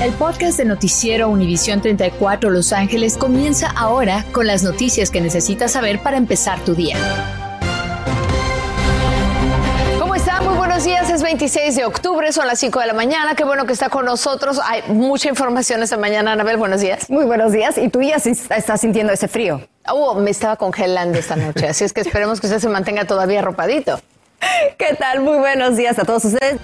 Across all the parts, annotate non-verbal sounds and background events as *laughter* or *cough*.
El podcast de Noticiero Univisión 34 Los Ángeles comienza ahora con las noticias que necesitas saber para empezar tu día. ¿Cómo está? Muy buenos días, es 26 de octubre, son las 5 de la mañana, qué bueno que está con nosotros. Hay mucha información esta mañana, Anabel, buenos días. Muy buenos días, y tú ya estás sintiendo ese frío. Oh, me estaba congelando esta noche, así es que esperemos que usted se mantenga todavía arropadito. *laughs* ¿Qué tal? Muy buenos días a todos ustedes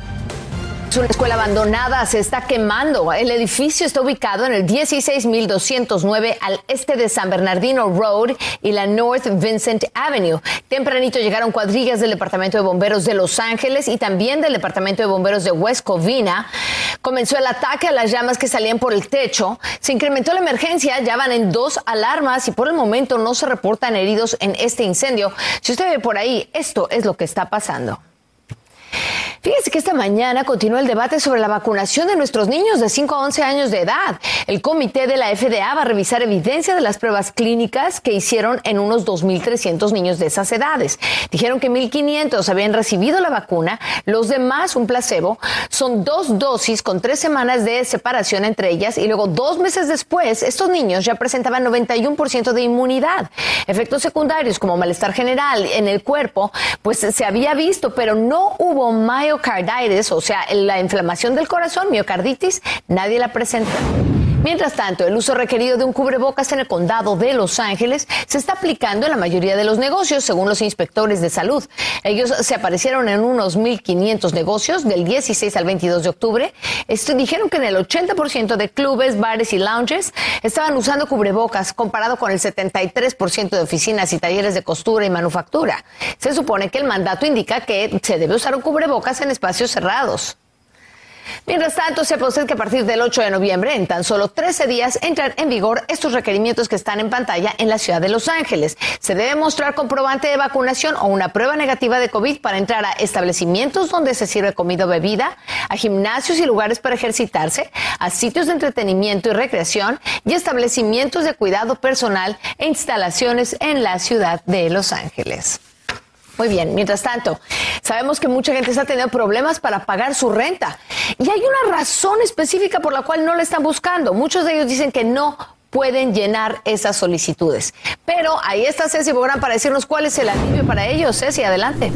una escuela abandonada se está quemando. El edificio está ubicado en el 16209 al este de San Bernardino Road y la North Vincent Avenue. Tempranito llegaron cuadrillas del Departamento de Bomberos de Los Ángeles y también del Departamento de Bomberos de West Covina. Comenzó el ataque a las llamas que salían por el techo. Se incrementó la emergencia, ya van en dos alarmas y por el momento no se reportan heridos en este incendio. Si usted ve por ahí, esto es lo que está pasando. Fíjese que esta mañana continúa el debate sobre la vacunación de nuestros niños de 5 a 11 años de edad. El comité de la FDA va a revisar evidencia de las pruebas clínicas que hicieron en unos 2.300 niños de esas edades. Dijeron que 1.500 habían recibido la vacuna, los demás un placebo. Son dos dosis con tres semanas de separación entre ellas y luego dos meses después estos niños ya presentaban 91% de inmunidad. Efectos secundarios como malestar general en el cuerpo, pues se había visto, pero no hubo mayo miocarditis, o sea, la inflamación del corazón, miocarditis, nadie la presenta. Mientras tanto, el uso requerido de un cubrebocas en el condado de Los Ángeles se está aplicando en la mayoría de los negocios, según los inspectores de salud. Ellos se aparecieron en unos 1.500 negocios del 16 al 22 de octubre. Esto, dijeron que en el 80% de clubes, bares y lounges estaban usando cubrebocas, comparado con el 73% de oficinas y talleres de costura y manufactura. Se supone que el mandato indica que se debe usar un cubrebocas en espacios cerrados. Mientras tanto, sepa usted que a partir del 8 de noviembre, en tan solo 13 días, entran en vigor estos requerimientos que están en pantalla en la ciudad de Los Ángeles. Se debe mostrar comprobante de vacunación o una prueba negativa de COVID para entrar a establecimientos donde se sirve comida o bebida, a gimnasios y lugares para ejercitarse, a sitios de entretenimiento y recreación y establecimientos de cuidado personal e instalaciones en la ciudad de Los Ángeles. Muy bien, mientras tanto, sabemos que mucha gente está teniendo problemas para pagar su renta y hay una razón específica por la cual no la están buscando. Muchos de ellos dicen que no pueden llenar esas solicitudes. Pero ahí está Ceci Bográn para decirnos cuál es el alivio para ellos. Ceci, adelante.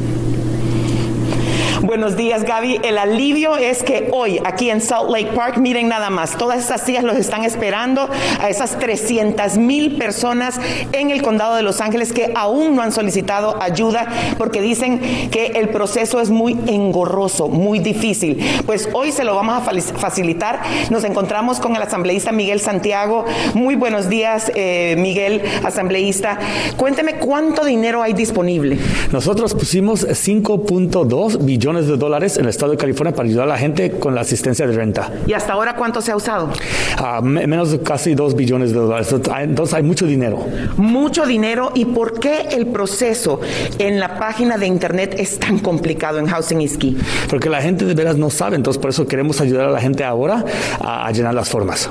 Buenos días, Gaby. El alivio es que hoy, aquí en Salt Lake Park, miren nada más, todas esas sillas los están esperando a esas 300 mil personas en el condado de Los Ángeles que aún no han solicitado ayuda porque dicen que el proceso es muy engorroso, muy difícil. Pues hoy se lo vamos a facilitar. Nos encontramos con el asambleísta Miguel Santiago. Muy buenos días, eh, Miguel, asambleísta. Cuénteme cuánto dinero hay disponible. Nosotros pusimos 5.2 billones de dólares en el estado de California para ayudar a la gente con la asistencia de renta. ¿Y hasta ahora cuánto se ha usado? Uh, menos de casi 2 billones de dólares. Entonces hay mucho dinero. Mucho dinero. ¿Y por qué el proceso en la página de internet es tan complicado en Housing is Key? Porque la gente de veras no sabe. Entonces por eso queremos ayudar a la gente ahora a, llenar las formas.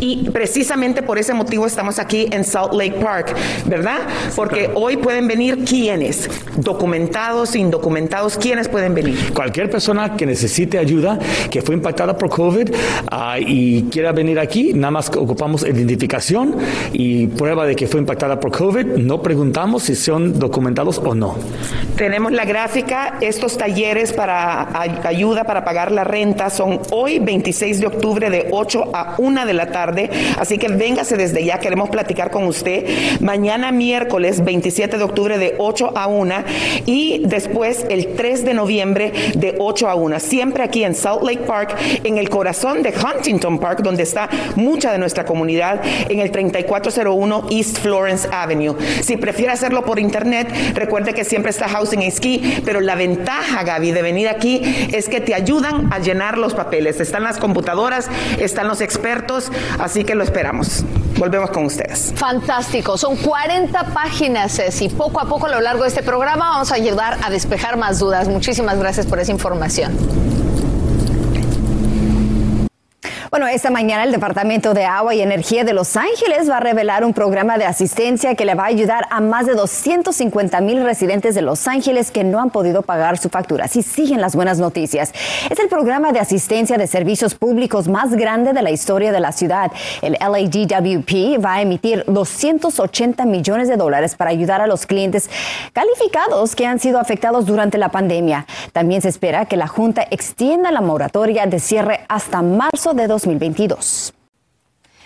Y precisamente por ese motivo estamos aquí en Salt Lake Park, ¿verdad? Porque hoy pueden venir quienes, documentados, indocumentados, ¿quiénes pueden venir? Cualquier persona que necesite ayuda, que fue impactada por COVID uh, y quiera venir aquí, nada más ocupamos identificación y prueba de que fue impactada por COVID. No preguntamos si son documentados o no. Tenemos la gráfica. Estos talleres para ayuda para pagar la renta son hoy, 26 de octubre, de 8 a 1 de la tarde. Así que véngase desde ya. Queremos platicar con usted. Mañana, miércoles, 27 de octubre, de 8 a 1. Y después, el 3 de noviembre, de 8 a 1, siempre aquí en Salt Lake Park, en el corazón de Huntington Park, donde está mucha de nuestra comunidad, en el 3401 East Florence Avenue. Si prefiere hacerlo por internet, recuerde que siempre está Housing and Ski, pero la ventaja, Gaby, de venir aquí es que te ayudan a llenar los papeles. Están las computadoras, están los expertos, así que lo esperamos. Volvemos con ustedes. Fantástico. Son 40 páginas, y Poco a poco a lo largo de este programa vamos a ayudar a despejar más dudas. Muchísimas gracias por esa información. Bueno, esta mañana el Departamento de Agua y Energía de Los Ángeles va a revelar un programa de asistencia que le va a ayudar a más de 250 mil residentes de Los Ángeles que no han podido pagar su factura. Si siguen las buenas noticias. Es el programa de asistencia de servicios públicos más grande de la historia de la ciudad. El LADWP va a emitir 280 millones de dólares para ayudar a los clientes calificados que han sido afectados durante la pandemia. También se espera que la Junta extienda la moratoria de cierre hasta marzo de 2022.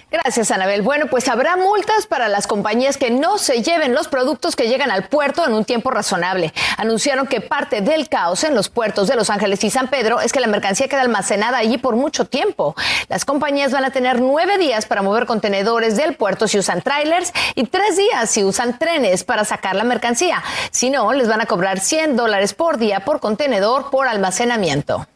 Gracias, Anabel. Bueno, pues habrá multas para las compañías que no se lleven los productos que llegan al puerto en un tiempo razonable. Anunciaron que parte del caos en los puertos de Los Ángeles y San Pedro es que la mercancía queda almacenada allí por mucho tiempo. Las compañías van a tener nueve días para mover contenedores del puerto si usan trailers y tres días si usan trenes para sacar la mercancía. Si no, les van a cobrar 100 dólares por día por contenedor por almacenamiento.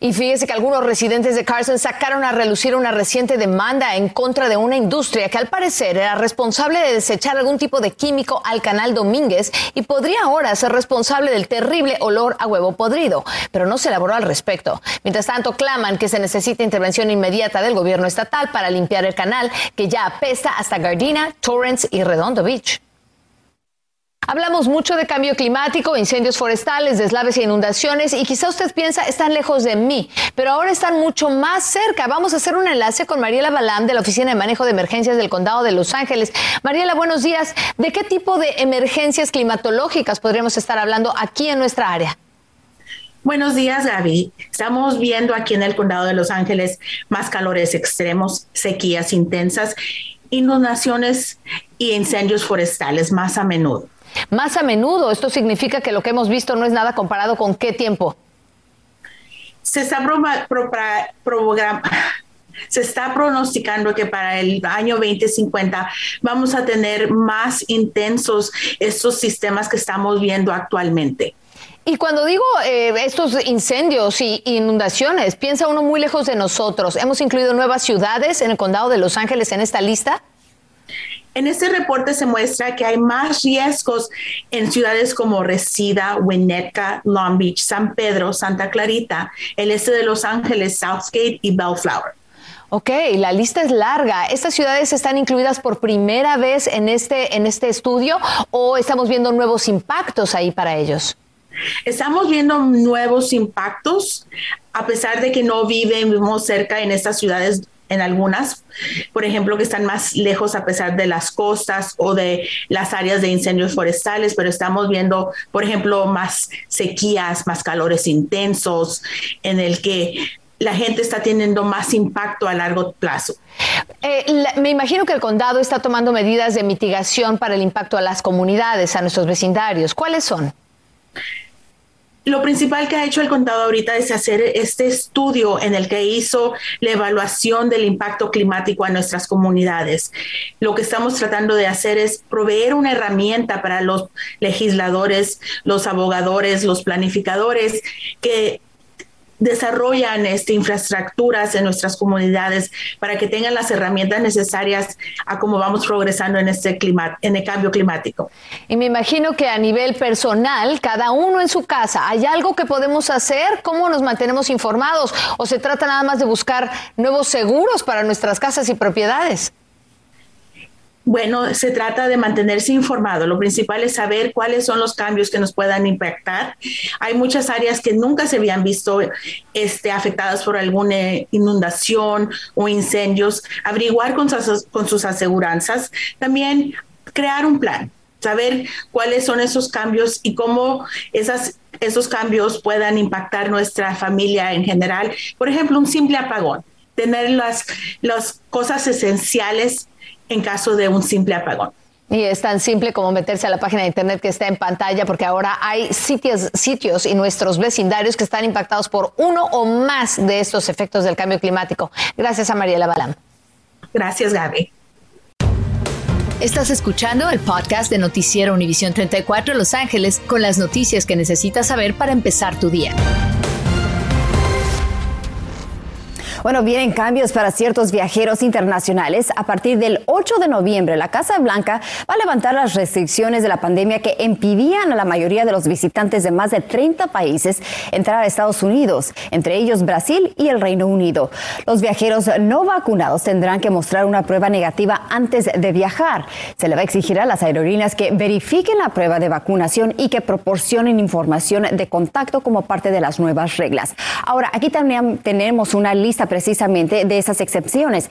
Y fíjese que algunos residentes de Carson sacaron a relucir una reciente demanda en contra de una industria que al parecer era responsable de desechar algún tipo de químico al canal Domínguez y podría ahora ser responsable del terrible olor a huevo podrido, pero no se elaboró al respecto. Mientras tanto, claman que se necesita intervención inmediata del gobierno estatal para limpiar el canal que ya apesta hasta Gardena, Torrance y Redondo Beach. Hablamos mucho de cambio climático, incendios forestales, deslaves e inundaciones y quizá usted piensa están lejos de mí, pero ahora están mucho más cerca. Vamos a hacer un enlace con Mariela Balam de la Oficina de Manejo de Emergencias del Condado de Los Ángeles. Mariela, buenos días. ¿De qué tipo de emergencias climatológicas podríamos estar hablando aquí en nuestra área? Buenos días, Gaby. Estamos viendo aquí en el condado de Los Ángeles más calores extremos, sequías intensas, inundaciones y incendios forestales más a menudo. Más a menudo, esto significa que lo que hemos visto no es nada comparado con qué tiempo. Se está se está pronosticando que para el año 2050 vamos a tener más intensos estos sistemas que estamos viendo actualmente. Y cuando digo eh, estos incendios y inundaciones, piensa uno muy lejos de nosotros. ¿Hemos incluido nuevas ciudades en el condado de Los Ángeles en esta lista? En este reporte se muestra que hay más riesgos en ciudades como Reseda, Winnetka, Long Beach, San Pedro, Santa Clarita, el este de Los Ángeles, Southgate y Bellflower. Ok, la lista es larga. ¿Estas ciudades están incluidas por primera vez en este, en este estudio o estamos viendo nuevos impactos ahí para ellos? Estamos viendo nuevos impactos, a pesar de que no vivimos cerca en estas ciudades en algunas, por ejemplo, que están más lejos a pesar de las costas o de las áreas de incendios forestales, pero estamos viendo, por ejemplo, más sequías, más calores intensos, en el que la gente está teniendo más impacto a largo plazo. Eh, me imagino que el condado está tomando medidas de mitigación para el impacto a las comunidades, a nuestros vecindarios. ¿Cuáles son? Lo principal que ha hecho el contado ahorita es hacer este estudio en el que hizo la evaluación del impacto climático a nuestras comunidades. Lo que estamos tratando de hacer es proveer una herramienta para los legisladores, los abogadores, los planificadores que desarrollan este, infraestructuras en nuestras comunidades para que tengan las herramientas necesarias a cómo vamos progresando en este clima, en el cambio climático. Y me imagino que a nivel personal, cada uno en su casa, ¿hay algo que podemos hacer? ¿Cómo nos mantenemos informados? ¿O se trata nada más de buscar nuevos seguros para nuestras casas y propiedades? Bueno, se trata de mantenerse informado. Lo principal es saber cuáles son los cambios que nos puedan impactar. Hay muchas áreas que nunca se habían visto este, afectadas por alguna inundación o incendios. Averiguar con sus, aseguranzas. También crear un plan. Saber cuáles son esos cambios y cómo esos cambios puedan impactar nuestra familia en general. Por ejemplo, un simple apagón. Tener las cosas esenciales en caso de un simple apagón. Y es tan simple como meterse a la página de internet que está en pantalla, porque ahora hay sitios, sitios y nuestros vecindarios que están impactados por uno o más de estos efectos del cambio climático. Gracias a Mariela Balam. Gracias, Gaby. Estás escuchando el podcast de Noticiero Univisión 34 Los Ángeles con las noticias que necesitas saber para empezar tu día. Bueno, vienen cambios para ciertos viajeros internacionales. A partir del 8 de noviembre, la Casa Blanca va a levantar las restricciones de la pandemia que impidían a la mayoría de los visitantes de más de 30 países entrar a Estados Unidos, entre ellos Brasil y el Reino Unido. Los viajeros no vacunados tendrán que mostrar una prueba negativa antes de viajar. Se le va a exigir a las aerolíneas que verifiquen la prueba de vacunación y que proporcionen información de contacto como parte de las nuevas reglas. Ahora, aquí también tenemos una lista precisamente de esas excepciones,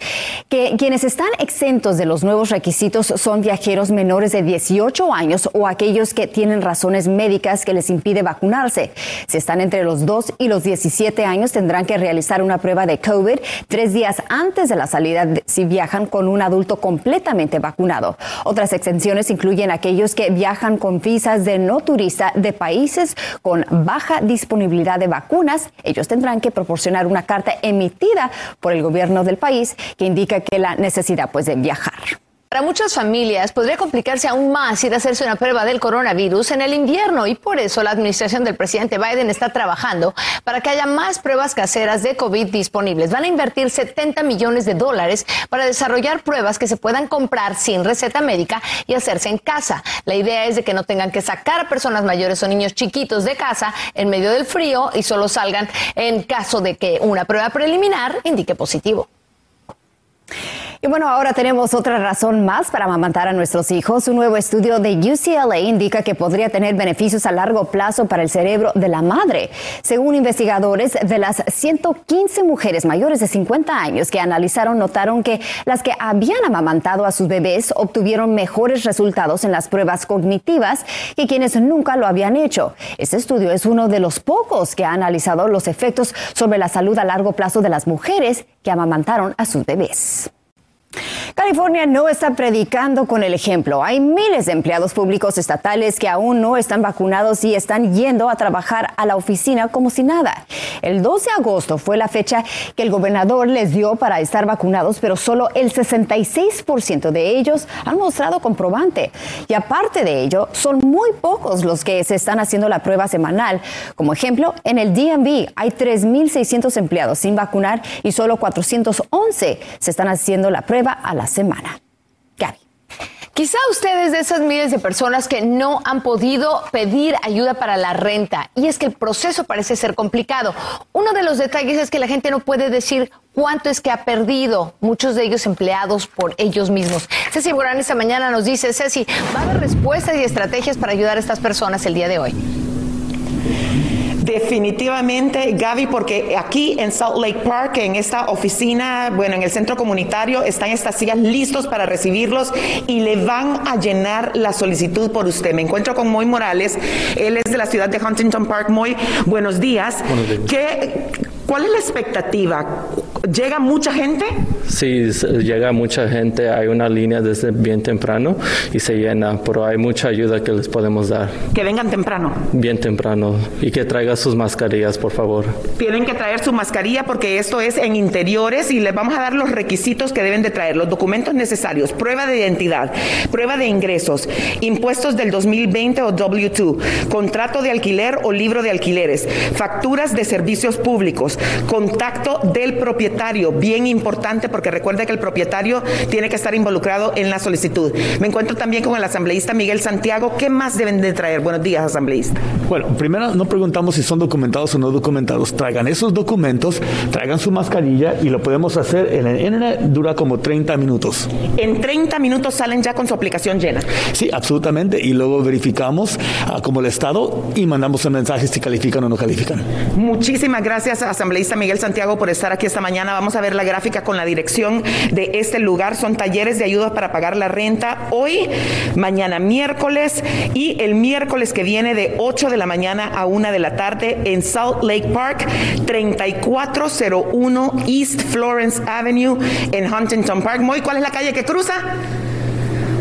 que quienes están exentos de los nuevos requisitos son viajeros menores de 18 años o aquellos que tienen razones médicas que les impide vacunarse. Si están entre los 2 y los 17 años, tendrán que realizar una prueba de COVID tres días antes de la salida si viajan con un adulto completamente vacunado. Otras exenciones incluyen aquellos que viajan con visas de no turista de países con baja disponibilidad de vacunas. Ellos tendrán que proporcionar una carta por el gobierno del país que indica que la necesidad pues, de viajar. Para muchas familias podría complicarse aún más ir a hacerse una prueba del coronavirus en el invierno y por eso la administración del presidente Biden está trabajando para que haya más pruebas caseras de COVID disponibles. Van a invertir 70 millones de dólares para desarrollar pruebas que se puedan comprar sin receta médica y hacerse en casa. La idea es de que no tengan que sacar personas mayores o niños chiquitos de casa en medio del frío y solo salgan en caso de que una prueba preliminar indique positivo. Y bueno, ahora tenemos otra razón más para amamantar a nuestros hijos. Un nuevo estudio de UCLA indica que podría tener beneficios a largo plazo para el cerebro de la madre. Según investigadores, de las 115 mujeres mayores de 50 años que analizaron, notaron que las que habían amamantado a sus bebés obtuvieron mejores resultados en las pruebas cognitivas que quienes nunca lo habían hecho. Este estudio es uno de los pocos que ha analizado los efectos sobre la salud a largo plazo de las mujeres que amamantaron a sus bebés. California no está predicando con el ejemplo. Hay miles de empleados públicos estatales que aún no están vacunados y están yendo a trabajar a la oficina como si nada. El 12 de agosto fue la fecha que el gobernador les dio para estar vacunados, pero solo el 66% de ellos han mostrado comprobante. Y aparte de ello, son muy pocos los que se están haciendo la prueba semanal. Como ejemplo, en el DMV hay 3.600 empleados sin vacunar y solo 411 se están haciendo la prueba a la semana. Gaby. Quizá ustedes de esas miles de personas que no han podido pedir ayuda para la renta y es que el proceso parece ser complicado. Uno de los detalles es que la gente no puede decir cuánto es que ha perdido, muchos de ellos empleados por ellos mismos. Ceci Morán esta mañana nos dice, Ceci, ¿va a haber respuestas y estrategias para ayudar a estas personas el día de hoy? Definitivamente, Gaby, porque aquí en Salt Lake Park, en esta oficina, bueno, en el centro comunitario, están estas sillas listos para recibirlos y le van a llenar la solicitud por usted. Me encuentro con Moy Morales, él es de la ciudad de Huntington Park. Moy, buenos días. Buenos días. ¿Qué, ¿Cuál es la expectativa? ¿Llega mucha gente? Sí, llega mucha gente. Hay una línea desde bien temprano y se llena, pero hay mucha ayuda que les podemos dar. Que vengan temprano. Bien temprano y que traigan sus mascarillas, por favor. Tienen que traer su mascarilla porque esto es en interiores y les vamos a dar los requisitos que deben de traer, los documentos necesarios, prueba de identidad, prueba de ingresos, impuestos del 2020 o W2, contrato de alquiler o libro de alquileres, facturas de servicios públicos contacto del propietario, bien importante porque recuerda que el propietario tiene que estar involucrado en la solicitud. Me encuentro también con el asambleísta Miguel Santiago. ¿Qué más deben de traer? Buenos días, asambleísta. Bueno, primero no preguntamos si son documentados o no documentados. Traigan esos documentos, traigan su mascarilla y lo podemos hacer en el internet. Dura como 30 minutos. En 30 minutos salen ya con su aplicación llena. Sí, absolutamente. Y luego verificamos uh, como el Estado y mandamos un mensaje si califican o no califican. Muchísimas gracias, asambleísta asambleísta Miguel Santiago, por estar aquí esta mañana. Vamos a ver la gráfica con la dirección de este lugar. Son talleres de ayuda para pagar la renta hoy, mañana miércoles y el miércoles que viene de 8 de la mañana a 1 de la tarde en Salt Lake Park, 3401 East Florence Avenue en Huntington Park. Moy, ¿cuál es la calle que cruza?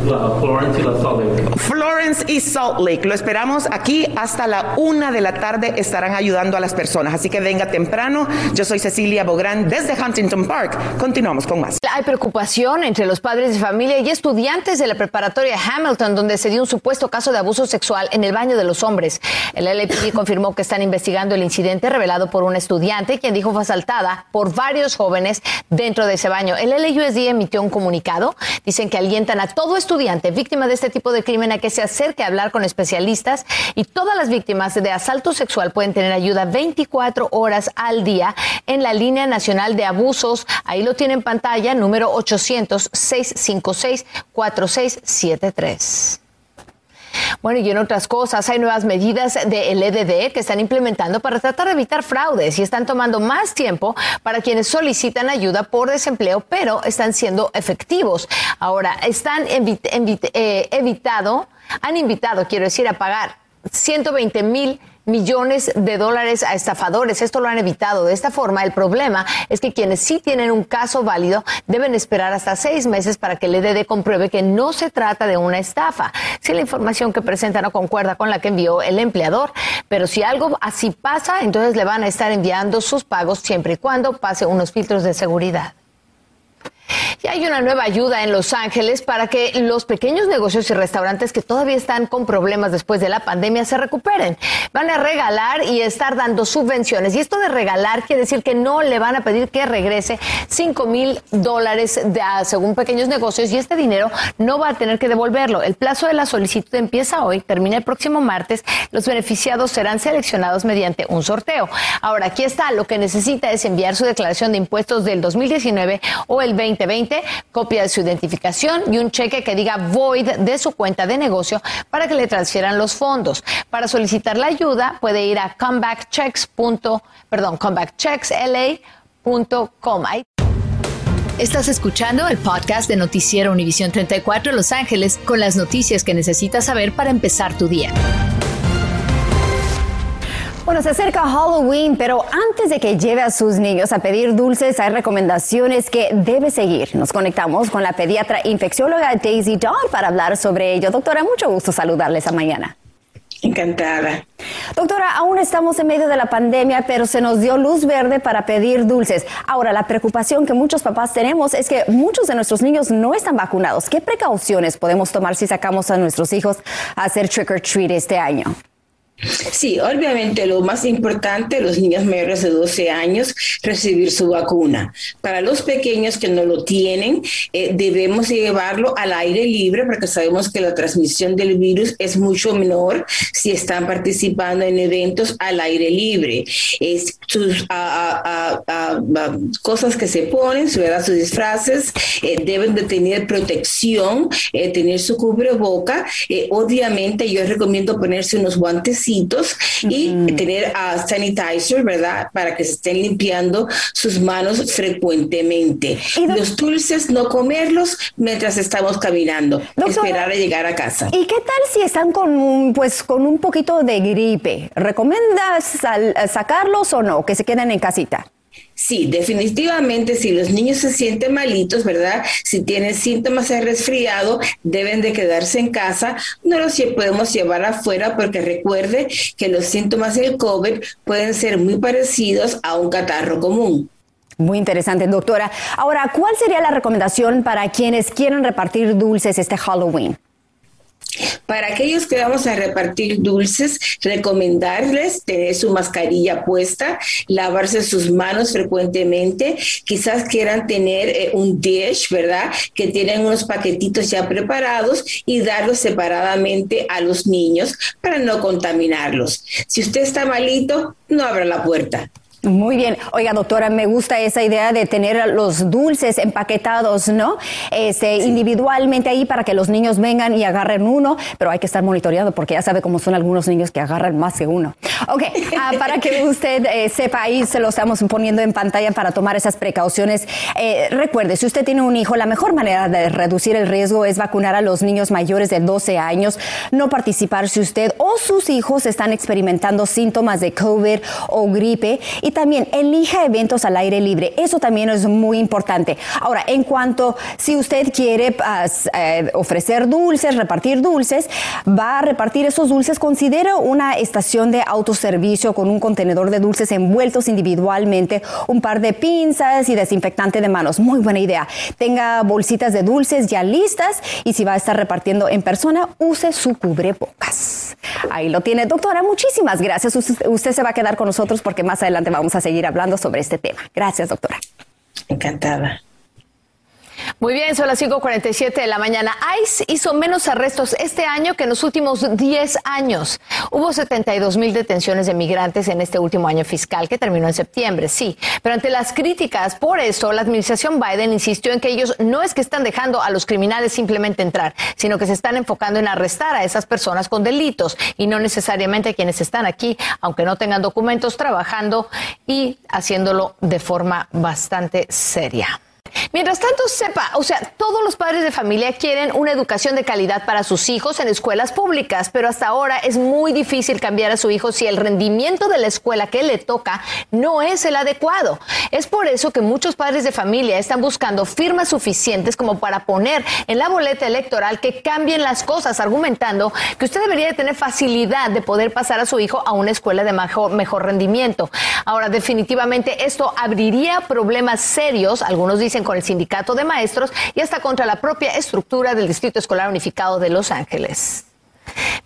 Florence y la Salt Lake. Florence y Salt Lake. Lo esperamos aquí hasta la una de la tarde. Estarán ayudando a las personas. Así que venga temprano. Yo soy Cecilia Bográn desde Huntington Park. Continuamos con más. Hay preocupación entre los padres de familia y estudiantes de la preparatoria Hamilton, donde se dio un supuesto caso de abuso sexual en el baño de los hombres. El LAPD *laughs* confirmó que están investigando el incidente revelado por un estudiante, quien dijo fue asaltada por varios jóvenes dentro de ese baño. El LAUSD emitió un comunicado. Dicen que alientan a todo estudiante víctima de este tipo de crimen a que se acerque a hablar con especialistas y todas las víctimas de asalto sexual pueden tener ayuda 24 horas al día en la línea nacional de abusos. Ahí lo tiene en pantalla, número 800-656-4673. Bueno, y en otras cosas, hay nuevas medidas del EDD que están implementando para tratar de evitar fraudes y están tomando más tiempo para quienes solicitan ayuda por desempleo, pero están siendo efectivos. Ahora, están eh, evitado, han invitado, quiero decir, a pagar 120 mil millones de dólares a estafadores. Esto lo han evitado. De esta forma, el problema es que quienes sí tienen un caso válido deben esperar hasta seis meses para que el EDD compruebe que no se trata de una estafa. Si la información que presenta no concuerda con la que envió el empleador, pero si algo así pasa, entonces le van a estar enviando sus pagos siempre y cuando pase unos filtros de seguridad. Y hay una nueva ayuda en Los Ángeles para que los pequeños negocios y restaurantes que todavía están con problemas después de la pandemia se recuperen. Van a regalar y estar dando subvenciones. Y esto de regalar quiere decir que no le van a pedir que regrese 5 mil dólares según pequeños negocios y este dinero no va a tener que devolverlo. El plazo de la solicitud empieza hoy, termina el próximo martes. Los beneficiados serán seleccionados mediante un sorteo. Ahora, aquí está. Lo que necesita es enviar su declaración de impuestos del 2019 o el 20 2020, copia de su identificación y un cheque que diga void de su cuenta de negocio para que le transfieran los fondos. Para solicitar la ayuda puede ir a comebackchecks. Perdón, comebackchecksla.com. Estás escuchando el podcast de Noticiero Univisión 34 Los Ángeles con las noticias que necesitas saber para empezar tu día. Bueno, se acerca Halloween, pero antes de que lleve a sus niños a pedir dulces, hay recomendaciones que debe seguir. Nos conectamos con la pediatra infeccióloga Daisy Dawn para hablar sobre ello. Doctora, mucho gusto saludarles esta mañana. Encantada. Doctora, aún estamos en medio de la pandemia, pero se nos dio luz verde para pedir dulces. Ahora, la preocupación que muchos papás tenemos es que muchos de nuestros niños no están vacunados. ¿Qué precauciones podemos tomar si sacamos a nuestros hijos a hacer trick or treat este año? Sí, obviamente lo más importante, los niños mayores de 12 años, recibir su vacuna. Para los pequeños que no lo tienen, eh, debemos llevarlo al aire libre porque sabemos que la transmisión del virus es mucho menor si están participando en eventos al aire libre. Es, sus cosas que se ponen, sus disfraces, eh, deben de tener protección, eh, tener su cubreboca. obviamente yo recomiendo ponerse unos guantes y tener a sanitizer, ¿verdad? Para que se estén limpiando sus manos frecuentemente. Los dulces no comerlos mientras estamos caminando, esperar a llegar a casa. ¿Y qué tal si están con pues con un poquito de gripe? ¿Recomiendas sacarlos o no? Que se queden en casita. Sí, definitivamente, si los niños se sienten malitos, ¿verdad? Si tienen síntomas de resfriado, deben de quedarse en casa. No los podemos llevar afuera porque recuerde que los síntomas del COVID pueden ser muy parecidos a un catarro común. Muy interesante, doctora. Ahora, ¿cuál sería la recomendación para quienes quieren repartir dulces este Halloween? Para aquellos que vamos a repartir dulces, recomendarles tener su mascarilla puesta, lavarse sus manos frecuentemente, quizás quieran tener eh, un dish, ¿verdad? Que tienen unos paquetitos ya preparados y darlos separadamente a los niños para no contaminarlos. Si usted está malito, no abra la puerta. Muy bien. Oiga, doctora, me gusta esa idea de tener los dulces empaquetados, ¿no? Este, individualmente ahí para que los niños vengan y agarren uno, pero hay que estar monitoreando porque ya sabe cómo son algunos niños que agarran más que uno. Ok, ah, *laughs* para que usted eh, sepa, ahí se lo estamos poniendo en pantalla para tomar esas precauciones. Eh, recuerde, si usted tiene un hijo, la mejor manera de reducir el riesgo es vacunar a los niños mayores de 12 años, no participar si usted o sus hijos están experimentando síntomas de COVID o gripe y también elija eventos al aire libre. Eso también es muy importante. Ahora, en cuanto si usted quiere eh, ofrecer dulces, repartir dulces, va a repartir esos dulces, considere una estación de autoservicio con un contenedor de dulces envueltos individualmente, un par de pinzas y desinfectante de manos. Muy buena idea. Tenga bolsitas de dulces ya listas y si va a estar repartiendo en persona, use su cubrebocas. Ahí lo tiene, doctora. Muchísimas gracias. Usted se va a quedar con nosotros porque más adelante vamos a seguir hablando sobre este tema. Gracias, doctora. Encantada. Muy bien, son las 5:47 de la mañana. ICE hizo menos arrestos este año que en los últimos 10 años. Hubo 72 mil detenciones de migrantes en este último año fiscal que terminó en septiembre, sí. Pero ante las críticas por eso, la administración Biden insistió en que ellos no es que están dejando a los criminales simplemente entrar, sino que se están enfocando en arrestar a esas personas con delitos y no necesariamente a quienes están aquí, aunque no tengan documentos, trabajando y haciéndolo de forma bastante seria. Mientras tanto, sepa, o sea, todos los padres de familia quieren una educación de calidad para sus hijos en escuelas públicas, pero hasta ahora es muy difícil cambiar a su hijo si el rendimiento de la escuela que le toca no es el adecuado. Es por eso que muchos padres de familia están buscando firmas suficientes como para poner en la boleta electoral que cambien las cosas, argumentando que usted debería de tener facilidad de poder pasar a su hijo a una escuela de mejor, mejor rendimiento. Ahora, definitivamente esto abriría problemas serios, algunos dicen con el sindicato de maestros y hasta contra la propia estructura del Distrito Escolar Unificado de Los Ángeles.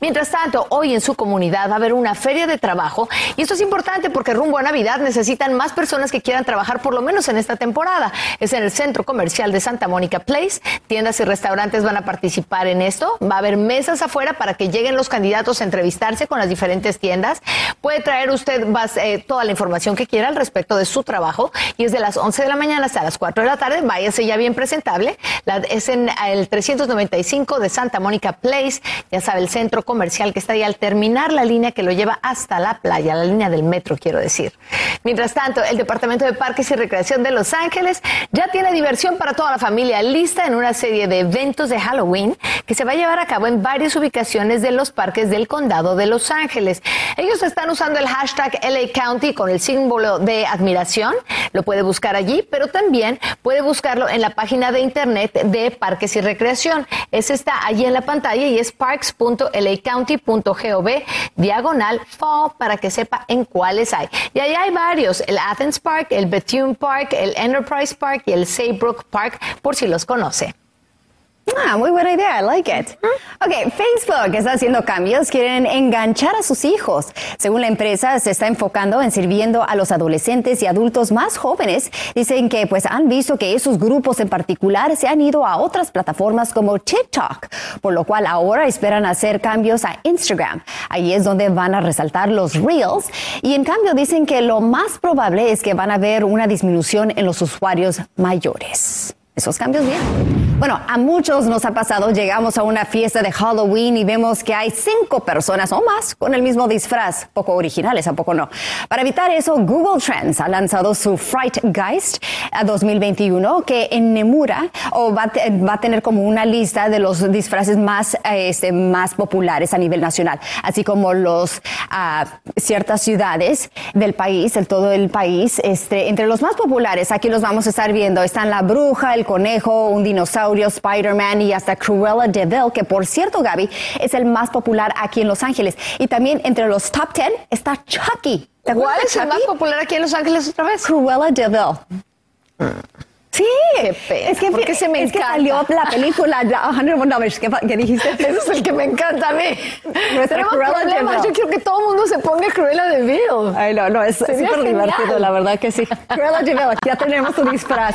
Mientras tanto, hoy en su comunidad va a haber una feria de trabajo y esto es importante porque rumbo a Navidad necesitan más personas que quieran trabajar por lo menos en esta temporada. Es en el centro comercial de Santa Mónica Place. Tiendas y restaurantes van a participar en esto. Va a haber mesas afuera para que lleguen los candidatos a entrevistarse con las diferentes tiendas. Puede traer usted eh, toda la información que quiera al respecto de su trabajo y es de las 11 de la mañana hasta las 4 de la tarde. Váyase ya bien presentable. es en el 395 de Santa Mónica Place. Ya sabe, el centro comercial que está ahí al terminar la línea que lo lleva hasta la playa, la línea del metro, quiero decir. Mientras tanto, el Departamento de Parques y Recreación de Los Ángeles ya tiene diversión para toda la familia lista en una serie de eventos de Halloween que se va a llevar a cabo en varias ubicaciones de los parques del condado de Los Ángeles. Ellos están usando el hashtag LA County con el símbolo de admiración. Lo puede buscar allí, pero también puede buscarlo en la página de internet de Parques y Recreación. Ese está allí en la pantalla y es parks.la county.gov diagonal fall para que sepa en cuáles hay. Y ahí hay varios, el Athens Park, el Bethune Park, el Enterprise Park y el Saybrook Park, por si los conoce. Ah, muy buena idea, I like it. Ok, Facebook está haciendo cambios, quieren enganchar a sus hijos. Según la empresa, se está enfocando en sirviendo a los adolescentes y adultos más jóvenes. Dicen que pues han visto que esos grupos en particular se han ido a otras plataformas como TikTok, por lo cual ahora esperan hacer cambios a Instagram. Ahí es donde van a resaltar los reels y en cambio dicen que lo más probable es que van a ver una disminución en los usuarios mayores esos cambios bien. Bueno, a muchos nos ha pasado, llegamos a una fiesta de Halloween y vemos que hay cinco personas o más con el mismo disfraz, poco originales, ¿a poco no? Para evitar eso, Google Trends ha lanzado su Fright Geist 2021 que en Nemura o va, a tener como una lista de los disfraces más, este, más populares a nivel nacional, así como los uh, ciertas ciudades del país, el todo el país. Este, entre los más populares, aquí los vamos a estar viendo, están la bruja, el conejo, un dinosaurio, Spider-Man y hasta Cruella de Vil, que por cierto, Gaby, es el más popular aquí en Los Ángeles. Y también entre los top 10 está Chucky. ¿Cuál es el más popular aquí en Los Ángeles otra vez? Cruella de Vil. Sí, es que, porque se me es que salió la película Dollars que, que dijiste. *laughs* Ese es el que me encanta a mí. Problemas. Yo quiero que todo el mundo se ponga Cruella de Vil. Ay, no, no, es súper divertido, la verdad que sí. *laughs* Cruella de Vil, ya tenemos su disfraz.